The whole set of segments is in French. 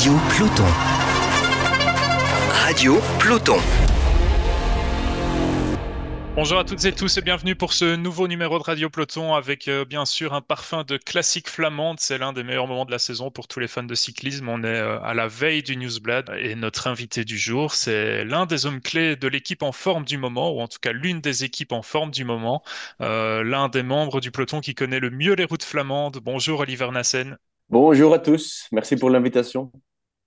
Radio Peloton. Radio Peloton. Bonjour à toutes et tous et bienvenue pour ce nouveau numéro de Radio Peloton avec euh, bien sûr un parfum de classique flamande. C'est l'un des meilleurs moments de la saison pour tous les fans de cyclisme. On est euh, à la veille du Newsblad et notre invité du jour, c'est l'un des hommes clés de l'équipe en forme du moment, ou en tout cas l'une des équipes en forme du moment, euh, l'un des membres du peloton qui connaît le mieux les routes flamandes. Bonjour Oliver Nassen. Bonjour à tous, merci pour l'invitation.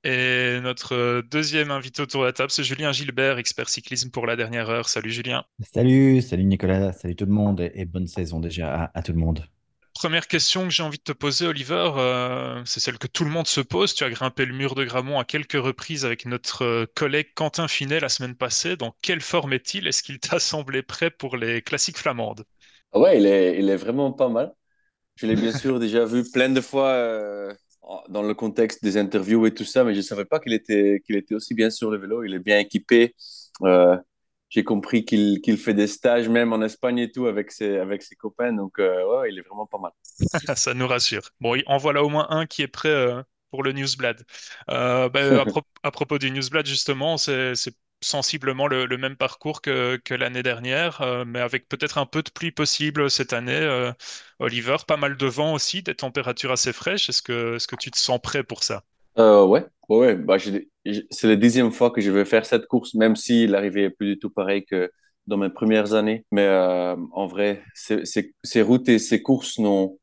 Et notre deuxième invité autour de la table, c'est Julien Gilbert, expert cyclisme pour la dernière heure. Salut Julien. Salut, salut Nicolas, salut tout le monde et bonne saison déjà à, tout le monde. Première question que j'ai envie de te poser, Oliver, euh, c'est celle que tout le monde se pose. Tu as grimpé le mur de Gramont à quelques reprises avec notre collègue Quentin Finet la semaine passée. Dans quelle forme est-il? Est-ce qu'il t'a semblé prêt pour les classiques flamandes? Ah Ouais, il est, il est vraiment pas mal. Je l'ai bien sûr déjà vu plein de fois euh, dans le contexte des interviews et tout ça, mais je ne savais pas qu'il était, qu'il était aussi bien sur le vélo. Il est bien équipé. Euh, j'ai compris qu'il qu'il fait des stages même en Espagne et tout avec ses, avec ses copains. Donc, euh, ouais, il est vraiment pas mal. ça nous rassure. Bon, en voilà au moins un qui est prêt euh, pour le Newsblad. Ben, à, à, propos du Newsblad, justement, c'est sensiblement le, même parcours que, l'année dernière, euh, mais avec peut-être un peu de pluie possible cette année. Euh, Oliver, pas mal de vent aussi, des températures assez fraîches. Est-ce que, tu te sens prêt pour ça? Euh, Ouais, ouais. Bah, c'est la dixième fois que je vais faire cette course, même si l'arrivée est plus du tout pareil que dans mes premières années. Mais en vrai, ces routes et ces courses n'ont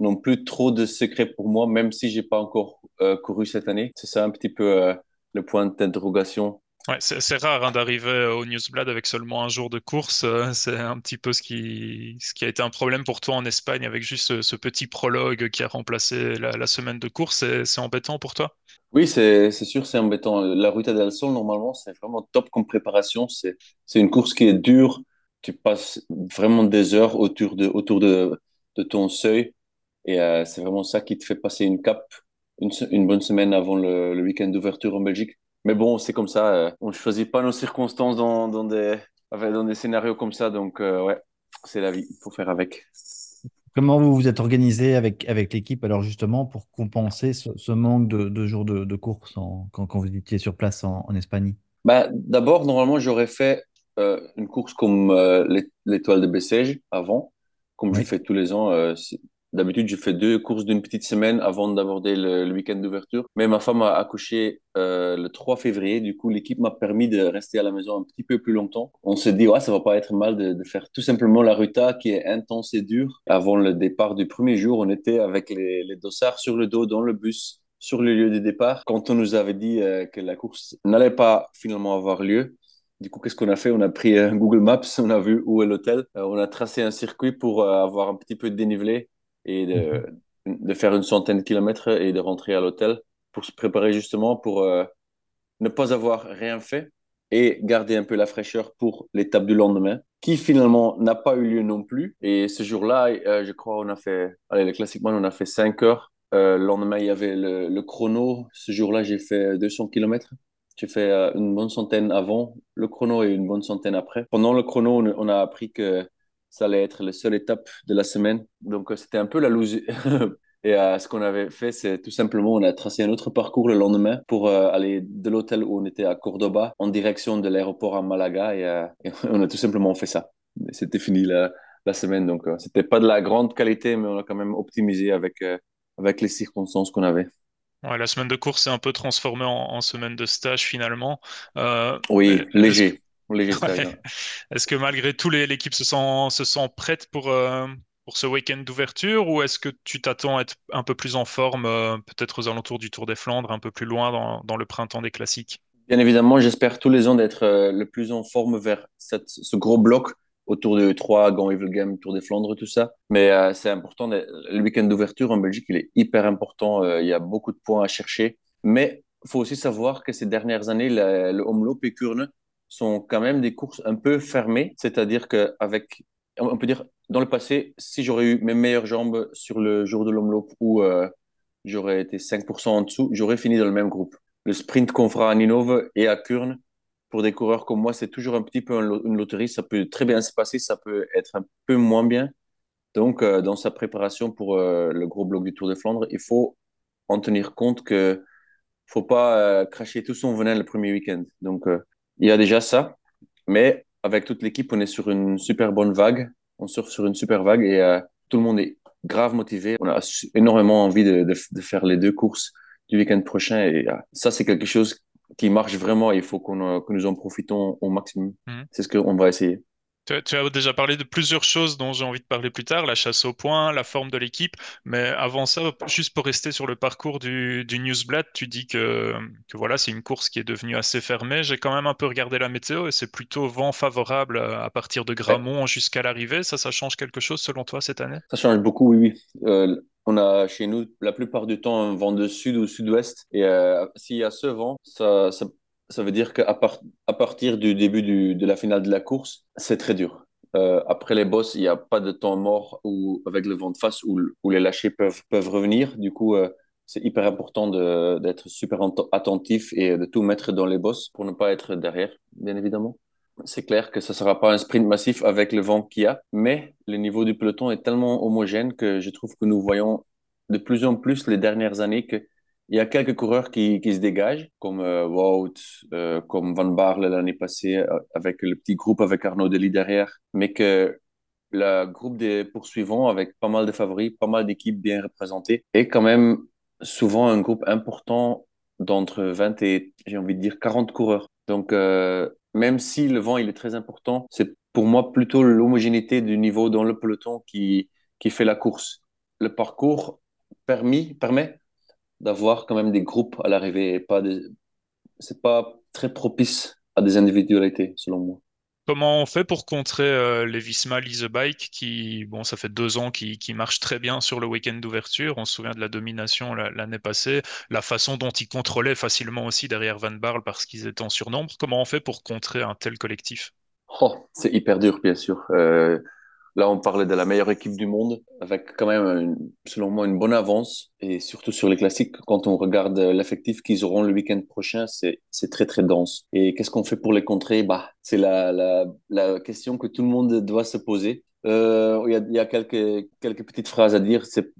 n'ont plus trop de secrets pour moi, même si j'ai pas encore couru cette année. C'est ça un petit peu le point d'interrogation C'est rare hein, d'arriver au Newsblad avec seulement un jour de course. Euh, c'est un petit peu ce qui, a été un problème pour toi en Espagne avec juste ce, petit prologue qui a remplacé la, semaine de course. C'est embêtant pour toi? Oui, c'est sûr, c'est embêtant. La Ruta del Sol, normalement, c'est vraiment top comme préparation. C'est une course qui est dure. Tu passes vraiment des heures autour de, ton seuil. Et euh, c'est vraiment ça qui te fait passer une cape une, bonne semaine avant le week-end d'ouverture en Belgique. Mais bon, c'est comme ça. Euh, on ne choisit pas nos circonstances dans, dans, des, dans des scénarios comme ça. Donc, euh, ouais, c'est la vie. Il faut faire avec. Comment vous vous êtes organisé avec, avec l'équipe, alors justement, pour compenser ce, manque de, de, jours de, de course quand, quand, vous étiez sur place en, en Espagne? Bah, D'abord, normalement, j'aurais fait euh, une course comme l'étoile de Bessèges avant, comme je fais tous les ans. D'habitude, je fais deux courses d'une petite semaine avant d'aborder le, week-end d'ouverture. Mais ma femme a accouché euh, le 3 février. Du coup, l'équipe m'a permis de rester à la maison un petit peu plus longtemps. On s'est dit, ouais, ça va pas être mal de, faire tout simplement la ruta qui est intense et dure. Avant le départ du premier jour, on était avec les, les dossards sur le dos dans le bus sur le lieu de départ. Quand on nous avait dit euh, que la course n'allait pas finalement avoir lieu, du coup, qu'est-ce qu'on a fait? On a pris euh, Google Maps, on a vu où est l'hôtel, on a tracé un circuit pour avoir un petit peu de dénivelé et de, mhm. de, faire une centaine de kilomètres et de rentrer à l'hôtel pour se préparer justement pour euh, ne pas avoir rien fait et garder un peu la fraîcheur pour l'étape du lendemain, qui finalement n'a pas eu lieu non plus. Et ce jour-là, euh, je crois, on a fait, allez, le classiquement, on a fait 5 heures. Euh, le lendemain, il y avait le, le chrono. Ce jour-là, j'ai fait 200 km. J'ai fait une bonne centaine avant le chrono et une bonne centaine après. Pendant le chrono, on a appris que ça allait être la seule étape de la semaine. Donc, euh, c'était un peu la loose. Et euh, ce qu'on avait fait, c'est tout simplement, on a tracé un autre parcours le lendemain pour euh, aller de l'hôtel où on était à Cordoba en direction de l'aéroport à Malaga. Et, on a tout simplement fait ça. C'était fini la, la, semaine. Donc, c'était pas de la grande qualité, mais on a quand même optimisé avec, avec les circonstances qu'on avait. Ouais, la semaine de course s'est un peu transformée en, semaine de stage finalement. oui, léger. Est-ce que malgré tout, l'équipe se sent, se sent prête pour, euh, pour ce week-end d'ouverture ou est-ce que tu t'attends à être un peu plus en forme, euh, peut-être aux alentours du Tour des Flandres, un peu plus loin dans, dans le printemps des classiques? Bien évidemment, j'espère tous les ans d'être euh, le plus en forme vers cette, ce gros bloc autour de Troyes, Gand, Evelgem, Tour des Flandres, tout ça. Mais c'est important. Le week-end d'ouverture en Belgique, il est hyper important. il y a beaucoup de points à chercher. Mais il faut aussi savoir que ces dernières années, le Omloop et Kurne sont quand même des courses un peu fermées, c'est-à-dire qu'avec, on peut dire, dans le passé, si j'aurais eu mes meilleures jambes sur le jour de l'omloop où euh, j'aurais été 5% en dessous, j'aurais fini dans le même groupe. Le sprint qu'on fera à Ninove et à Kurn, pour des coureurs comme moi, c'est toujours un petit peu une loterie. Ça peut très bien se passer, ça peut être un peu moins bien. Donc, euh, dans sa préparation pour euh, le gros bloc du Tour de Flandre, il faut en tenir compte que faut pas cracher tout son venin le premier week-end. Donc, il y a déjà ça. Mais avec toute l'équipe, on est sur une super bonne vague. On surfe sur une super vague et tout le monde est grave motivé. On a énormément envie de, de, faire les deux courses du week-end prochain. Et ça, c'est quelque chose qui marche vraiment. Il faut qu'on que nous en profitons au maximum. Mhm. C'est ce qu'on va essayer. Tu, as déjà parlé de plusieurs choses dont j'ai envie de parler plus tard, la chasse au point, la forme de l'équipe. Mais avant ça, juste pour rester sur le parcours du, du tu dis que, voilà, c'est une course qui est devenue assez fermée. J'ai quand même un peu regardé la météo et c'est plutôt vent favorable à partir de Gramont jusqu'à l'arrivée. Ça, ça change quelque chose selon toi cette année? Ça change beaucoup, oui, oui. Euh, on a chez nous la plupart du temps un vent de sud ou sud-ouest. Et euh, s'il y a ce vent, ça ça veut dire qu'à à partir du début de la finale de la course, c'est très dur. Euh, après les bosses, il n'y a pas de temps mort ou avec le vent de face où, les lâchers peuvent, peuvent revenir. Du coup, euh, c'est hyper important d'être super attentif et de tout mettre dans les bosses pour ne pas être derrière, bien évidemment. C'est clair que ce ne sera pas un sprint massif avec le vent qu'il y a, mais le niveau du peloton est tellement homogène que je trouve que nous voyons de plus en plus les dernières années que il y a quelques coureurs qui, qui se dégagent, comme euh, Wout, euh, comme Van Barle l'année passée, euh, avec le petit groupe avec Arnaud Delis derrière, mais que le groupe des poursuivants, avec pas mal de favoris, pas mal d'équipes bien représentées, est quand même souvent un groupe important d'entre 20 et, j'ai envie de dire, 40 coureurs. Donc, même si le vent il est très important, c'est pour moi plutôt l'homogénéité du niveau dans le peloton qui, qui fait la course. Le parcours permis, permet d'avoir quand même des groupes à l'arrivée et pas des... c'est pas très propice à des individualités selon moi. Comment on fait pour contrer euh, les Visma Bike qui, bon, ça fait deux ans qui, qui marchent très bien sur le week-end d'ouverture. On se souvient de la domination l'année passée, la façon dont ils contrôlaient facilement aussi derrière Van Barle parce qu'ils étaient en surnombre. Comment on fait pour contrer un tel collectif? Oh, C'est hyper dur, bien sûr. Euh, Là, on parlait de la meilleure équipe du monde, avec quand même, selon moi, une bonne avance. Et surtout sur les classiques, quand on regarde l'effectif qu'ils auront le week-end prochain, c'est très, très dense. Et qu'est-ce qu'on fait pour les contrer? Bah, C'est la, la, la, question que tout le monde doit se poser. Euh, il y a, y a quelques, quelques petites phrases à dire. C'est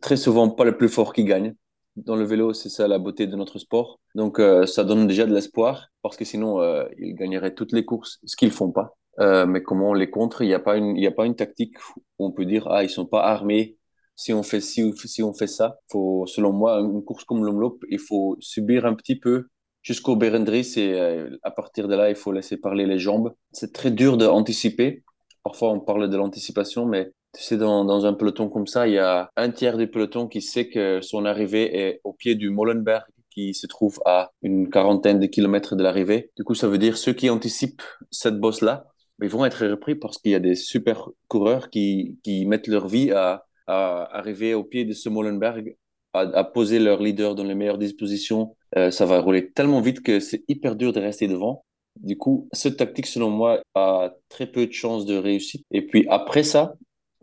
très souvent pas le plus fort qui gagne. Dans le vélo, c'est ça la beauté de notre sport. Donc, euh, ça donne déjà de l'espoir, parce que sinon, euh, ils gagneraient toutes les courses, ce qu'ils font pas. Euh, mais comment on les contre Il n'y a pas une, il y a pas une tactique où on peut dire ah ils sont pas armés. Si on fait si, si on fait ça, faut selon moi une course comme l'Omloop, il faut subir un petit peu jusqu'au Berendries et euh, à partir de là il faut laisser parler les jambes. C'est très dur d'anticiper. Parfois on parle de l'anticipation, mais tu sais dans, dans un peloton comme ça, il y a un tiers du peloton qui sait que son arrivée est au pied du Molenberg qui se trouve à une quarantaine de kilomètres de l'arrivée. Du coup, ça veut dire ceux qui anticipent cette bosse-là, ils vont être repris parce qu'il y a des super coureurs qui, qui mettent leur vie à, à arriver au pied de ce Molenberg, à, poser leur leader dans les meilleures dispositions. Euh, ça va rouler tellement vite que c'est hyper dur de rester devant. Du coup, cette tactique, selon moi, a très peu de chances de réussite. Et puis après ça,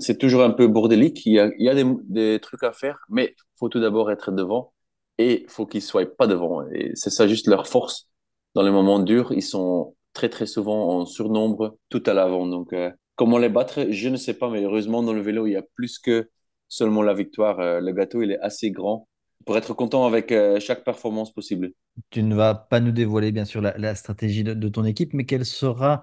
c'est toujours un peu bordélique. Il y a, des, trucs à faire, mais il faut tout d'abord être devant et il faut qu'ils soient pas devant. Et c'est ça juste leur force. Dans les moments durs, ils sont très très souvent en surnombre tout à l'avant. Donc, euh, comment les battre, je ne sais pas, mais heureusement, dans le vélo, il y a plus que seulement la victoire. Euh, le gâteau, il est assez grand pour être content avec euh, chaque performance possible. Tu ne vas pas nous dévoiler, bien sûr, la, stratégie de, ton équipe, mais quelle sera,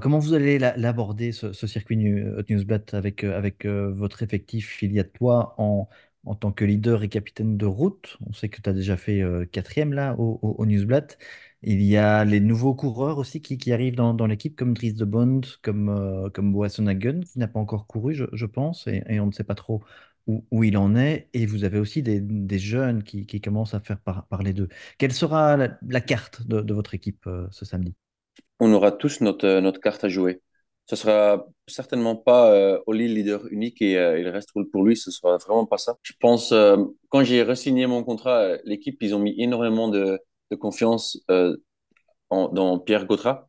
comment vous allez l'aborder, ce, circuit New, Newsblad, avec, avec votre effectif? Il y a toi en, en tant que leader et capitaine de route. On sait que tu as déjà fait quatrième là au, au, au Newsblad. Il y a les nouveaux coureurs aussi qui, qui arrivent dans, l'équipe, comme Dries de Bond, comme, euh, comme Boasson-Hagen, qui n'a pas encore couru, je, pense, et, on ne sait pas trop où, où, il en est. Et vous avez aussi des, des jeunes qui, qui, commencent à faire par, parler d'eux. Quelle sera la, carte de, votre équipe euh, ce samedi? On aura tous notre, euh, notre carte à jouer. Ce sera certainement pas euh, Oli leader unique et euh, il reste pour lui. Ce sera vraiment pas ça. Je pense quand j'ai re-signé mon contrat, l'équipe ils ont mis énormément de de confiance euh, dans Pierre Gautra.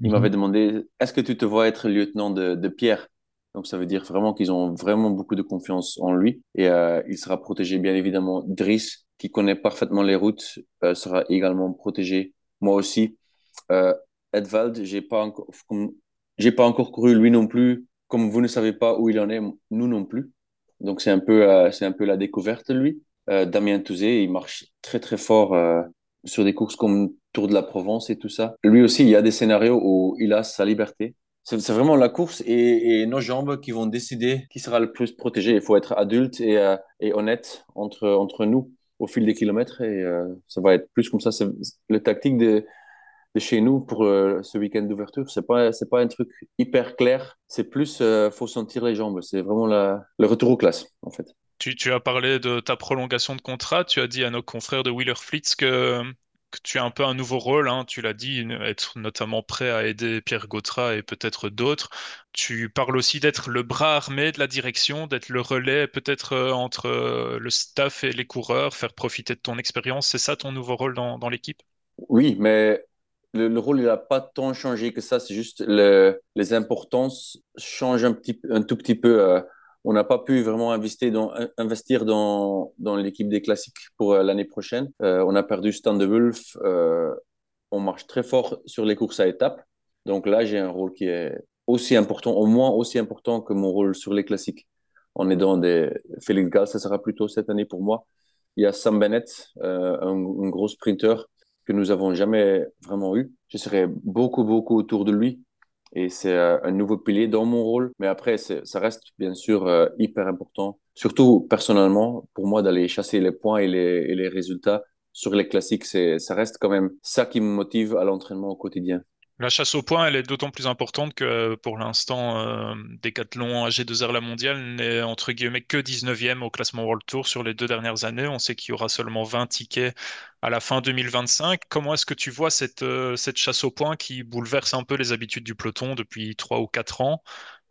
Il m'avait mhm. demandé est-ce que tu te vois être lieutenant de, de Pierre? Donc ça veut dire vraiment qu'ils ont vraiment beaucoup de confiance en lui et euh, il sera protégé bien évidemment. Driss, qui connaît parfaitement les routes, euh, sera également protégé. Moi aussi. Edvald, j'ai pas encore, j'ai pas encore couru lui non plus. Comme vous ne savez pas où il en est, nous non plus. Donc c'est un peu, c'est un peu la découverte lui. Damien Touzé, il marche très très fort sur des courses comme Tour de la Provence et tout ça. Lui aussi, il y a des scénarios où il a sa liberté. C'est vraiment la course et, nos jambes qui vont décider qui sera le plus protégé. Il faut être adulte et, euh, honnête entre, entre nous au fil des kilomètres et euh, ça va être plus comme ça. C'est le tactique de, de chez nous pour euh, ce week-end d'ouverture. C'est pas c'est pas un truc hyper clair. C'est plus faut sentir les jambes. C'est vraiment la, le retour aux classes en fait. Tu, tu, as parlé de ta prolongation de contrat. Tu as dit à nos confrères de Wheeler Fleets que tu as un peu un nouveau rôle, hein, tu l'as dit, être notamment prêt à aider Pierre Gautra et peut-être d'autres. Tu parles aussi d'être le bras armé de la direction, d'être le relais peut-être euh, entre euh, le staff et les coureurs, faire profiter de ton expérience. C'est ça ton nouveau rôle dans, l'équipe? Oui, mais le, rôle, n'a pas tant changé que ça. C'est juste les importances changent un, petit, un tout petit peu. Euh, on n'a pas pu vraiment investir dans, investir dans, dans l'équipe des classiques pour euh, l'année prochaine. Euh, on a perdu Stan de Wolf. On marche très fort sur les courses à étapes. Donc là, j'ai un rôle qui est aussi important, au moins aussi important que mon rôle sur les classiques. On est dans des... Félix Gall, ça sera plutôt cette année pour moi. Il y a Sam Bennett, un, un, gros sprinter que nous avons jamais vraiment eu. Je serai beaucoup, beaucoup autour de lui et c'est euh, un nouveau pilier dans mon rôle. Mais après, ça reste bien sûr euh, hyper important, surtout personnellement, pour moi d'aller chasser les points et les, et les résultats sur les classiques. Ça reste quand même ça qui me motive à l'entraînement au quotidien. La chasse au point, elle est d'autant plus importante que pour l'instant, euh, Decathlon AG2R La Mondiale n'est entre guillemets que 19e au classement World Tour sur les deux dernières années. On sait qu'il y aura seulement 20 tickets à la fin 2025. Comment est-ce que tu vois cette, euh, cette chasse au point qui bouleverse un peu les habitudes du peloton depuis 3 ou 4 ans?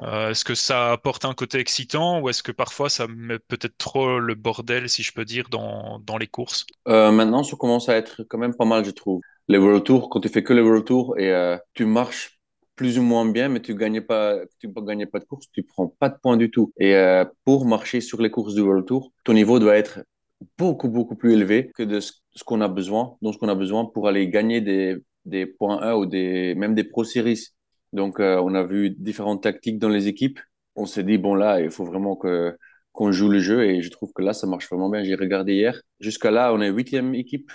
Euh, Est-ce que ça apporte un côté excitant ou est-ce que parfois ça met peut-être trop le bordel, si je peux dire, dans, dans les courses? Maintenant, ça commence à être quand même pas mal, je trouve les World Tour, quand tu fais que les World Tour et euh, tu marches plus ou moins bien, mais tu gagnes pas, tu ne gagnes pas de course, tu prends pas de points du tout. Et euh, pour marcher sur les courses du World Tour, ton niveau doit être beaucoup, beaucoup plus élevé que de ce, qu'on a besoin, donc ce qu'on a besoin pour aller gagner des, points 1 ou des, même des Pro Series. Donc, euh, on a vu différentes tactiques dans les équipes. On s'est dit, bon, là, il faut vraiment qu'on joue le jeu et je trouve que là, ça marche vraiment bien. J'ai regardé hier. Jusqu'à là, on est huitième équipe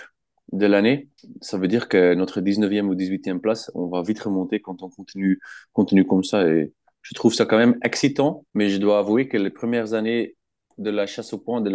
de l'année, ça veut dire que notre 19e ou 18e place, on va vite remonter quand on continue, continue comme ça. Et je trouve ça quand même excitant, mais je dois avouer que les premières années de la chasse au point, de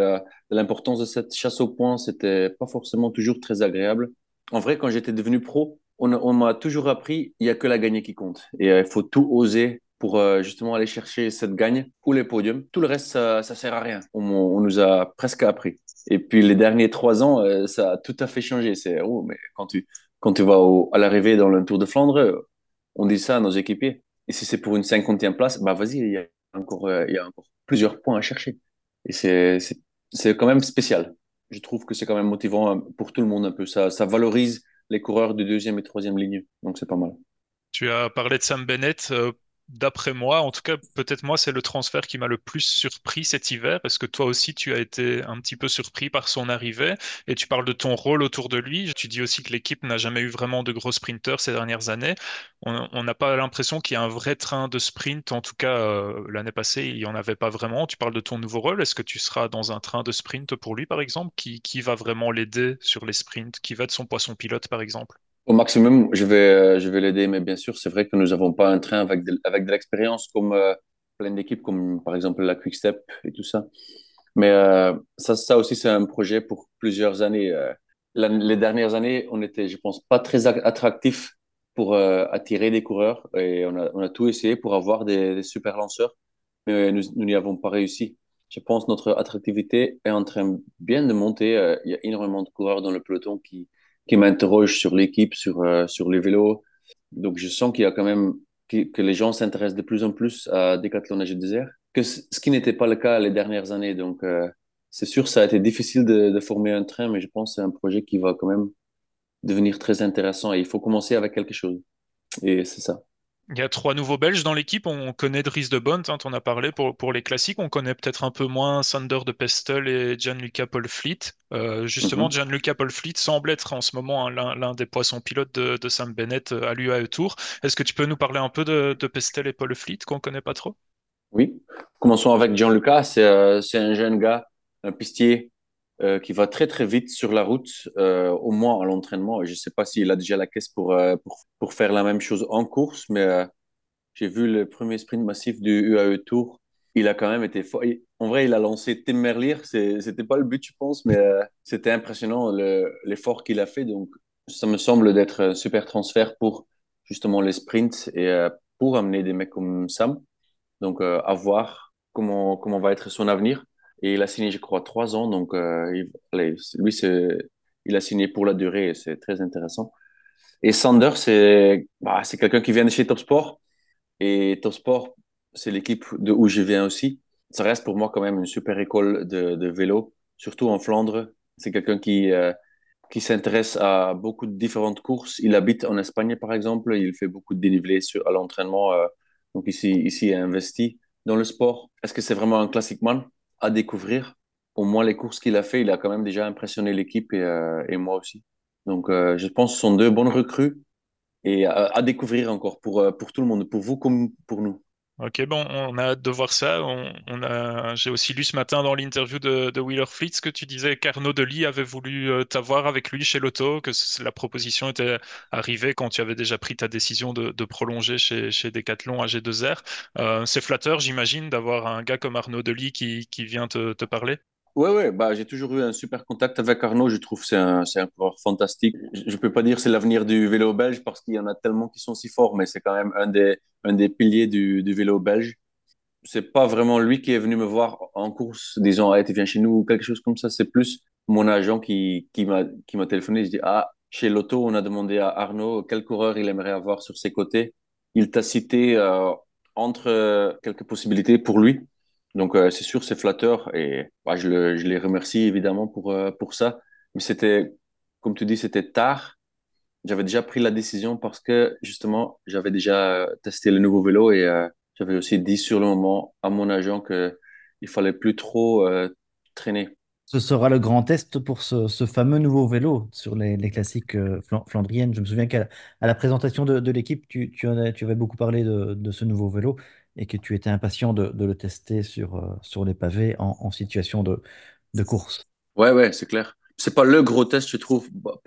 l'importance de, de, cette chasse au point, c'était pas forcément toujours très agréable. En vrai, quand j'étais devenu pro, on, m'a toujours appris, il y a que la gagnée qui compte. Et euh, il faut tout oser euh, justement aller chercher cette gagne ou les podiums. Tout le reste, ça, ça sert à rien. On, nous a presque appris. Et puis les derniers trois ans, euh, ça a tout à fait changé. C'est oh, mais quand tu quand tu vas à l'arrivée dans le Tour de Flandre, on dit ça à nos équipiers. Et si c'est pour une cinquantième place, bah vas-y, il y a encore euh, y a encore plusieurs points à chercher. Et c'est c'est quand même spécial. Je trouve que c'est quand même motivant pour tout le monde un peu. Ça ça valorise les coureurs de deuxième et troisième ligne. Donc c'est pas mal. Tu as parlé de Sam Bennett. D'après moi, en tout cas, peut-être moi, c'est le transfert qui m'a le plus surpris cet hiver. Est-ce que toi aussi, tu as été un petit peu surpris par son arrivée Et tu parles de ton rôle autour de lui. Tu dis aussi que l'équipe n'a jamais eu vraiment de gros sprinters ces dernières années. On n'a pas l'impression qu'il y a un vrai train de sprint. En tout cas, euh, l'année passée, il n'y en avait pas vraiment. Tu parles de ton nouveau rôle. Est-ce que tu seras dans un train de sprint pour lui, par exemple qui, qui va vraiment l'aider sur les sprints Qui va être son poisson pilote, par exemple? Au maximum, je vais, euh, je vais l'aider, mais bien sûr, c'est vrai que nous n'avons pas un train avec de, avec de l'expérience comme euh, plein d'équipes, comme par exemple la Quick Step et tout ça. Mais euh, ça, ça aussi, c'est un projet pour plusieurs années. les dernières années, on était, je pense, pas très attractif pour attirer des coureurs et on a, on a tout essayé pour avoir des, des super lanceurs, mais nous n'y avons pas réussi. Je pense que notre attractivité est en train bien de monter. Il y a énormément de coureurs dans le peloton qui, qui m'interroge sur l'équipe, sur, euh, sur les vélos. Donc, je sens qu'il y a quand même que, les gens s'intéressent de plus en plus à Decathlon AG Désert, que ce qui n'était pas le cas les dernières années. Donc, euh, c'est sûr, ça a été difficile de, de, former un train, mais je pense que c'est un projet qui va quand même devenir très intéressant et il faut commencer avec quelque chose. Et c'est ça. Il y a trois nouveaux Belges dans l'équipe. On connaît Dries de Bont, hein, on a parlé pour, pour les classiques. On connaît peut-être un peu moins Sander de Pestel et Gianluca Paul-Fleet. Euh, justement, mm -hmm. Gianluca Paul-Fleet semble être en ce moment hein, l'un des poissons pilotes de, de Sam Bennett euh, à l'UAE Tour. Est-ce que tu peux nous parler un peu de, de Pestel et Paul-Fleet qu'on ne connaît pas trop? Oui. Commençons avec Gianluca. C'est euh, un jeune gars, un pistier euh, qui va très très vite sur la route, euh, au moins à l'entraînement. Je ne sais pas s'il a déjà la caisse pour, euh, pour, pour, faire la même chose en course, mais j'ai vu le premier sprint massif du UAE Tour. Il a quand même été fort. En vrai, il a lancé Tim Merlier. C'était pas le but, je pense, mais c'était impressionnant l'effort qu'il a fait. Donc, ça me semble d'être un super transfert pour justement les sprints et pour amener des mecs comme Sam. Donc, à voir comment, comment va être son avenir. Et il a signé, je crois, trois ans. Donc, euh, lui, il a signé pour la durée et c'est très intéressant. Et Sander, c'est bah, quelqu'un qui vient de chez Top Sport. Et Top Sport, c'est l'équipe de où je viens aussi. Ça reste pour moi quand même une super école de, de vélo, surtout en Flandre. C'est quelqu'un qui, euh, qui s'intéresse à beaucoup de différentes courses. Il habite en Espagne, par exemple. Il fait beaucoup de dénivelé sur, à l'entraînement. Euh, donc ici, ici, il a investi dans le sport. Est-ce que c'est vraiment un classic man? À découvrir. Au moins, les courses qu'il a fait, il a quand même déjà impressionné l'équipe et, euh, et, moi aussi. Donc, euh, je pense que ce sont deux bonnes recrues et à, découvrir encore pour, euh, pour tout le monde, pour vous comme pour nous. Ok, bon, on a hâte de voir ça. J'ai aussi lu ce matin dans l'interview de, de Wheeler Fleets que tu disais qu'Arnaud Delis avait voulu t'avoir avec lui chez Lotto, que la proposition était arrivée quand tu avais déjà pris ta décision de, prolonger chez, chez Decathlon à G2R. Euh, c'est flatteur, j'imagine, d'avoir un gars comme Arnaud Delis qui, qui vient te, te parler. Ouais, ouais, bah, j'ai toujours eu un super contact avec Arnaud. Je trouve que c'est un, un coureur fantastique. Je ne peux pas dire que c'est l'avenir du vélo belge parce qu'il y en a tellement qui sont si forts, mais c'est quand même un des, un des piliers du, vélo belge. C'est pas vraiment lui qui est venu me voir en course, disant, ah, tu viens chez nous ou quelque chose comme ça. C'est plus mon agent qui, qui m'a, qui m'a téléphoné. Je dis, ah, chez Lotto, on a demandé à Arnaud quel coureur il aimerait avoir sur ses côtés. Il t'a cité euh, entre euh, quelques possibilités pour lui. Donc, euh, c'est sûr, c'est flatteur et bah, je, le, je, les remercie évidemment pour, euh, pour ça. Mais c'était, comme tu dis, c'était tard. J'avais déjà pris la décision parce que justement, j'avais déjà testé le nouveau vélo et euh, j'avais aussi dit sur le moment à mon agent qu'il ne fallait plus trop traîner. Ce sera le grand test pour ce, ce fameux nouveau vélo sur les, les classiques flandriennes. Je me souviens qu'à la présentation de, de l'équipe, tu, tu, tu, avais beaucoup parlé de, de ce nouveau vélo et que tu étais impatient de, le tester sur, euh, sur les pavés en, situation de, de, course. Ouais, ouais, c'est clair. C'est pas le gros test, je trouve. Bah,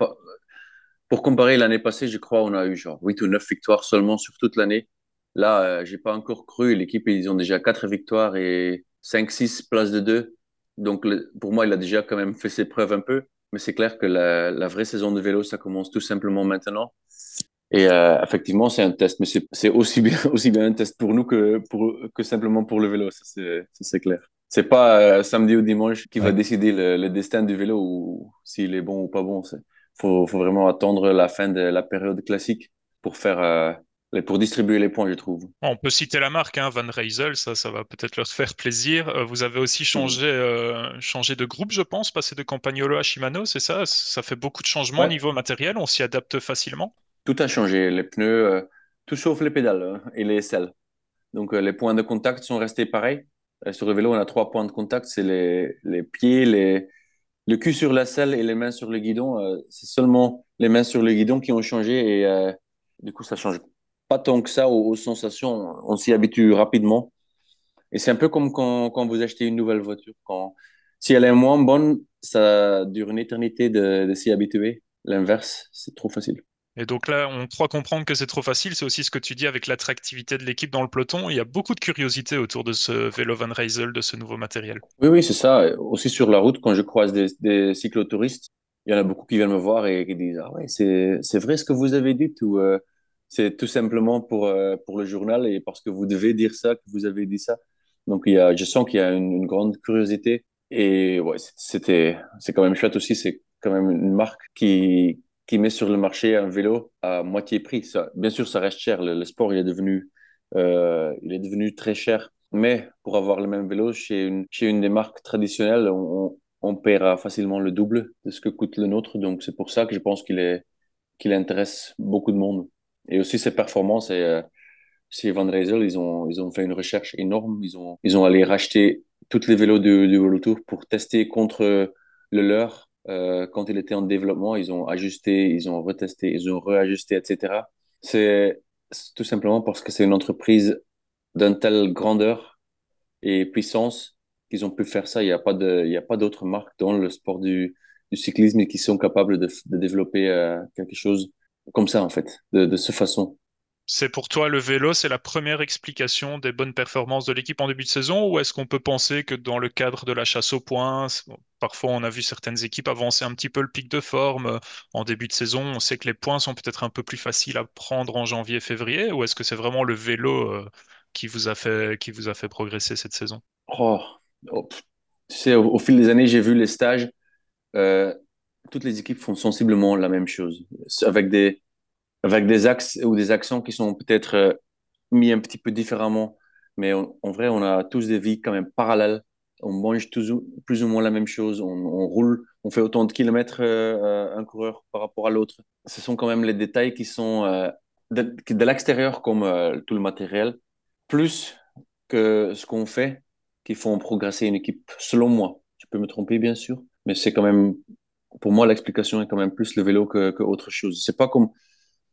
pour comparer l'année passée, je crois, on a eu genre 8 ou 9 victoires seulement sur toute l'année. Là, euh, j'ai pas encore cru. L'équipe, ils ont déjà 4 victoires et 5-6 places de 2. Donc, pour moi, il a déjà quand même fait ses preuves un peu. Mais c'est clair que la vraie saison de vélo, ça commence tout simplement maintenant. Et euh, effectivement, c'est un test, mais c'est aussi bien, aussi bien un test pour nous que, pour, que simplement pour le vélo, ça c'est clair. C'est pas euh, samedi ou dimanche qui va décider le, le, destin du vélo ou s'il est bon ou pas bon. Il faut, faut, vraiment attendre la fin de la période classique pour faire euh, pour distribuer les points, je trouve. On peut citer la marque, hein, Van Rysel, ça, ça va peut-être leur faire plaisir. Vous avez aussi changé, euh, changé de groupe, je pense, passé de Campagnolo à Shimano, c'est ça? Ça fait beaucoup de changements au niveau matériel, on s'y adapte facilement? Tout a changé. Les pneus, euh, tout sauf les pédales hein, et les selles. Donc, euh, les points de contact sont restés pareils. Euh, sur le vélo, on a trois points de contact. C'est les, les, pieds, les, le cul sur la selle et les mains sur le guidon. c'est seulement les mains sur le guidon qui ont changé et du coup, ça change pas tant que ça aux, sensations. On s'y habitue rapidement. Et c'est un peu comme quand, quand, vous achetez une nouvelle voiture. Quand, si elle est moins bonne, ça dure une éternité de s'y habituer. L'inverse, c'est trop facile. Et donc là, on croit comprendre que c'est trop facile. C'est aussi ce que tu dis avec l'attractivité de l'équipe dans le peloton. Il y a beaucoup de curiosité autour de ce vélo Van Rysel, de ce nouveau matériel. Oui, oui, c'est ça. Aussi sur la route, quand je croise des, des cyclotouristes, il y en a beaucoup qui viennent me voir et qui disent Ah ouais, c'est vrai ce que vous avez dit ou euh, c'est tout simplement pour, euh, pour le journal et parce que vous devez dire ça, que vous avez dit ça. Donc il y a, je sens qu'il y a une, une, grande curiosité et ouais, c'était c'est quand même chouette aussi. C'est quand même une marque qui, qui met sur le marché un vélo à moitié prix. Bien sûr, ça reste cher. Le, sport, il est devenu, euh, il est devenu très cher. Mais pour avoir le même vélo chez une, chez une des marques traditionnelles, on, on paiera facilement le double de ce que coûte le nôtre. Donc, c'est pour ça que je pense qu'il est, intéresse beaucoup de monde. Et aussi ses performances. Et, euh, chez Van Rysel, ils ont, ils ont fait une recherche énorme. Ils ont, ils ont allé racheter toutes les vélos du, Tour pour tester contre le leur euh, quand il était en développement, ils ont ajusté, ils ont retesté, ils ont réajusté, etc. C'est tout simplement parce que c'est une entreprise d'une telle grandeur et puissance qu'ils ont pu faire ça. Il n'y a pas il a pas d'autres marques dans le sport du, du cyclisme qui sont capables de, de développer euh, quelque chose comme ça, en fait, de, de cette façon. C'est pour toi le vélo, c'est la première explication des bonnes performances de l'équipe en début de saison ou est-ce qu'on peut penser que dans le cadre de la chasse aux points, parfois on a vu certaines équipes avancer un petit peu le pic de forme euh, en début de saison, on sait que les points sont peut-être un peu plus faciles à prendre en janvier, février ou est-ce que c'est vraiment le vélo euh, qui vous a fait, qui vous a fait progresser cette saison? Oh, oh au, fil des années, j'ai vu les stages, euh, toutes les équipes font sensiblement la même chose, avec des, avec des axes ou des accents qui sont peut-être euh, mis un petit peu différemment. Mais en vrai, on a tous des vies quand même parallèles. On mange tous, plus ou moins la même chose. On, roule, on fait autant de kilomètres euh, euh, un coureur par rapport à l'autre. Ce sont quand même les détails qui sont de, l'extérieur, comme tout le matériel, plus que ce qu'on fait, qui font progresser une équipe, selon moi. Je peux me tromper, bien sûr, mais c'est quand même, pour moi, l'explication est quand même plus le vélo que, que autre chose. C'est pas comme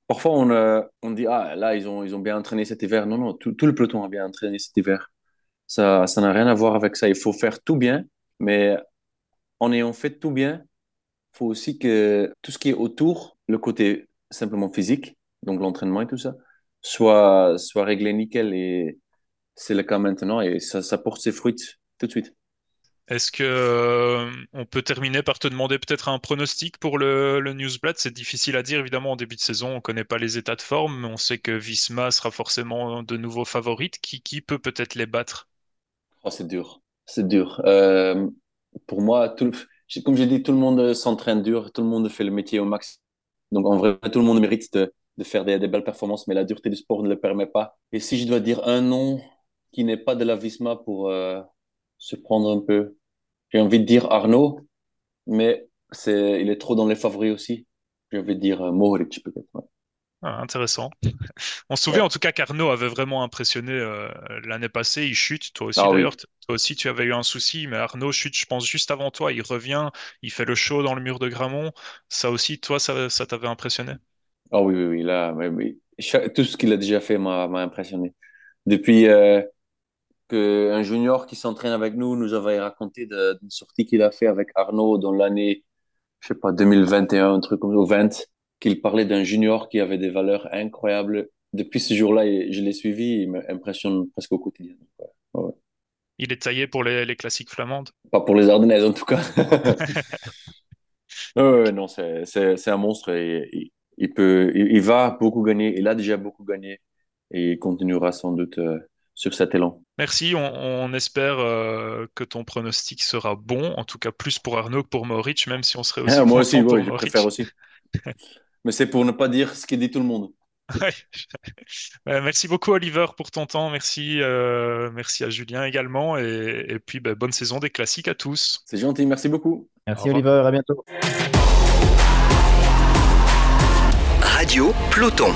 Parfois, on, euh, on dit, ah, là, ils ont, ils ont bien entraîné cet hiver. Non, non, tout, tout le peloton a bien entraîné cet hiver. Ça, ça n'a rien à voir avec ça. Il faut faire tout bien, mais en ayant fait tout bien, il faut aussi que tout ce qui est autour, le côté simplement physique, donc l'entraînement et tout ça, soit, soit réglé nickel. Et c'est le cas maintenant et ça, ça porte ses fruits tout de suite. Est-ce que euh, on peut terminer par te demander peut-être un pronostic pour le, le Newsblad? C'est difficile à dire évidemment en début de saison, on ne connaît pas les états de forme, mais on sait que Visma sera forcément de nouveau favorite. Qui, qui peut peut-être les battre? Oh, C'est dur, c'est dur. Euh, pour moi, tout, comme j'ai dit, tout le monde s'entraîne dur, tout le monde fait le métier au max. Donc en vrai, tout le monde mérite de, faire des, des, belles performances, mais la dureté du sport ne le permet pas. Et si je dois dire un nom qui n'est pas de la Visma pour euh, se prendre un peu. J'ai envie de dire Arnaud, mais c'est, il est trop dans les favoris aussi. J'ai envie de dire euh, Mohoric peut-être. Ah, intéressant. On se souvient en tout cas qu'Arnaud avait vraiment impressionné euh, l'année passée. Il chute, toi aussi ah d'ailleurs. Toi aussi, tu avais eu un souci, mais Arnaud chute, je pense, juste avant toi. Il revient, il fait le show dans le mur de Gramont. Ça aussi, toi, ça, ça t'avait impressionné? Ah oui, oui, oui. Là, oui, Tout ce qu'il a déjà fait m'a impressionné. Depuis, euh, qu'un junior qui s'entraîne avec nous nous avait raconté d'une sortie qu'il a fait avec Arnaud dans l'année, je sais pas, 2021, un truc comme ça, 20, qu'il parlait d'un junior qui avait des valeurs incroyables. Depuis ce jour-là, je l'ai suivi, il m'impressionne presque au quotidien. Il est taillé pour les, classiques flamandes? Pas pour les Ardennaises en tout cas. non, c'est un monstre et, il, peut, il, va beaucoup gagner, il a déjà beaucoup gagné et il continuera sans doute euh, sur cet élan. Merci, on, espère euh, que ton pronostic sera bon, en tout cas plus pour Arnaud que pour Maurice, même si on serait aussi. Ah, moi aussi, je préfère aussi. Mais c'est pour ne pas dire ce qu'il dit tout le monde. merci beaucoup Oliver pour ton temps, merci, euh, merci à Julien également, et, puis bah, bonne saison des classiques à tous. C'est gentil, merci beaucoup. Merci Oliver, à bientôt. Radio Peloton.